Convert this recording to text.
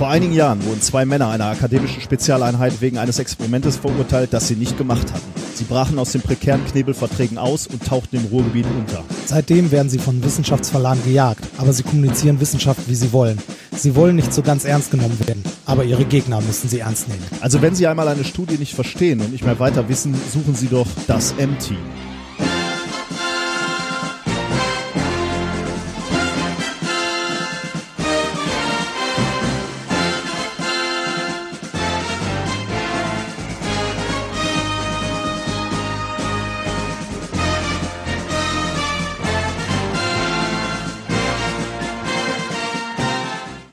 Vor einigen Jahren wurden zwei Männer einer akademischen Spezialeinheit wegen eines Experimentes verurteilt, das sie nicht gemacht hatten. Sie brachen aus den prekären Knebelverträgen aus und tauchten im Ruhrgebiet unter. Seitdem werden sie von Wissenschaftsverlagen gejagt, aber sie kommunizieren Wissenschaft, wie sie wollen. Sie wollen nicht so ganz ernst genommen werden, aber ihre Gegner müssen sie ernst nehmen. Also wenn Sie einmal eine Studie nicht verstehen und nicht mehr weiter wissen, suchen Sie doch das M-Team.